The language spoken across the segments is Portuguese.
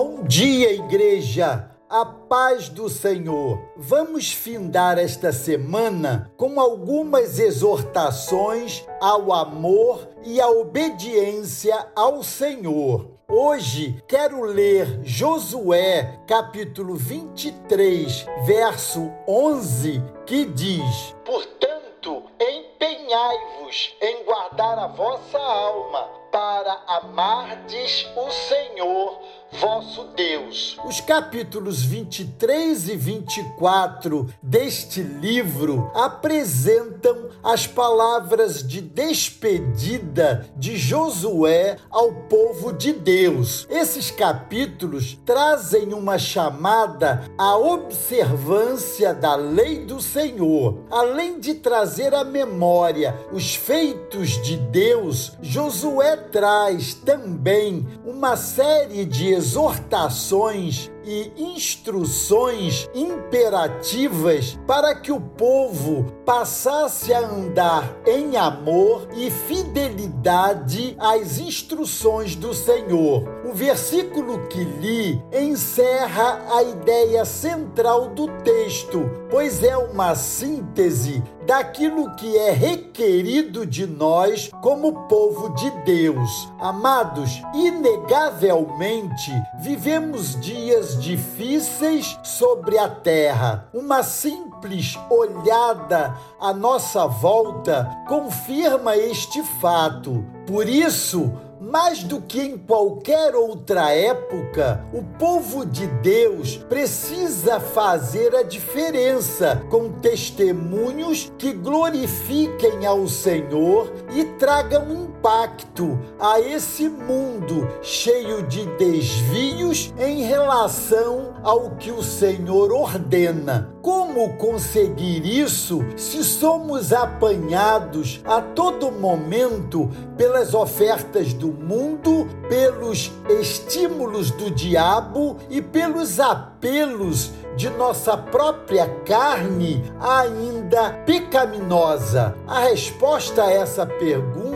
Bom dia, igreja! A paz do Senhor. Vamos findar esta semana com algumas exortações ao amor e à obediência ao Senhor. Hoje quero ler Josué, capítulo 23, verso 11, que diz: Portanto, empenhai-vos em guardar a vossa alma para amardes o Senhor vosso Deus. Os capítulos 23 e 24 deste livro apresentam as palavras de despedida de Josué ao povo de Deus. Esses capítulos trazem uma chamada à observância da lei do Senhor. Além de trazer à memória os feitos de Deus, Josué traz também uma série de exortações e instruções imperativas para que o povo passasse a andar em amor e fidelidade às instruções do Senhor. O versículo que li encerra a ideia central do texto, pois é uma síntese daquilo que é requerido de nós como povo de Deus. Amados, inegavelmente vivemos dias difíceis sobre a terra. Uma simples olhada à nossa volta confirma este fato. Por isso, mais do que em qualquer outra época, o povo de Deus precisa fazer a diferença com testemunhos que glorifiquem ao Senhor e tragam impacto a esse mundo cheio de desvios em relação ao que o Senhor ordena. Como conseguir isso se somos apanhados a todo momento pelas ofertas do mundo, pelos estímulos do diabo e pelos apelos de nossa própria carne ainda pecaminosa? A resposta a essa pergunta,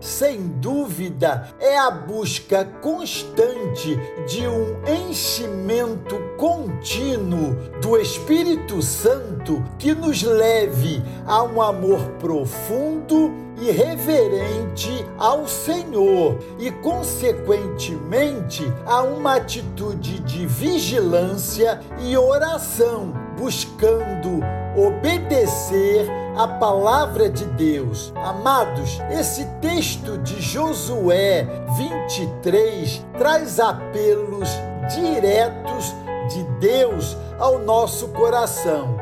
sem dúvida, é a busca constante de um enchimento contínuo do Espírito Santo que nos leve a um amor profundo e reverente ao Senhor e, consequentemente, a uma atitude de vigilância e oração, buscando obedecer a palavra de Deus. Amados, esse texto de Josué 23 traz apelos diretos de Deus ao nosso coração.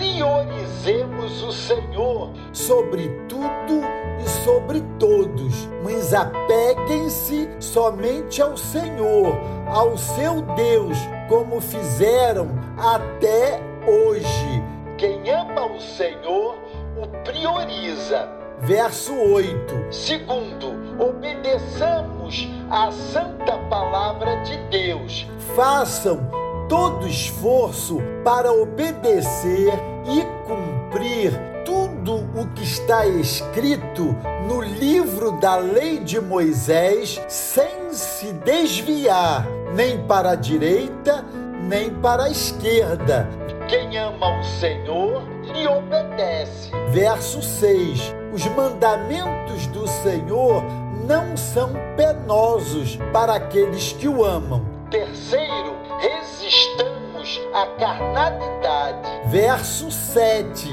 Priorizemos o Senhor sobre tudo e sobre todos, mas apeguem-se somente ao Senhor, ao seu Deus, como fizeram até hoje. Quem ama o Senhor o prioriza. Verso 8. Segundo, obedeçamos à santa palavra de Deus. Façam todo esforço para obedecer e cumprir tudo o que está escrito no livro da lei de Moisés, sem se desviar nem para a direita nem para a esquerda. Quem ama o Senhor lhe obedece. Verso 6: Os mandamentos do Senhor não são penosos para aqueles que o amam. Terceiro, resistamos à carnalidade. Verso 7.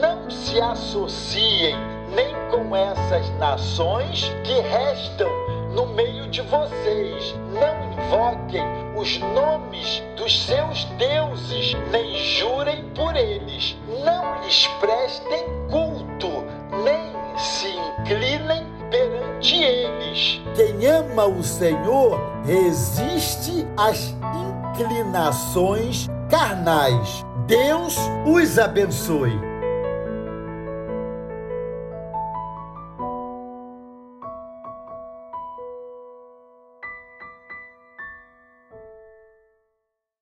Não se associem nem com essas nações que restam no meio de vocês. Não invoquem os nomes dos seus deuses, nem jurem por eles. Ama o Senhor resiste às inclinações carnais. Deus os abençoe.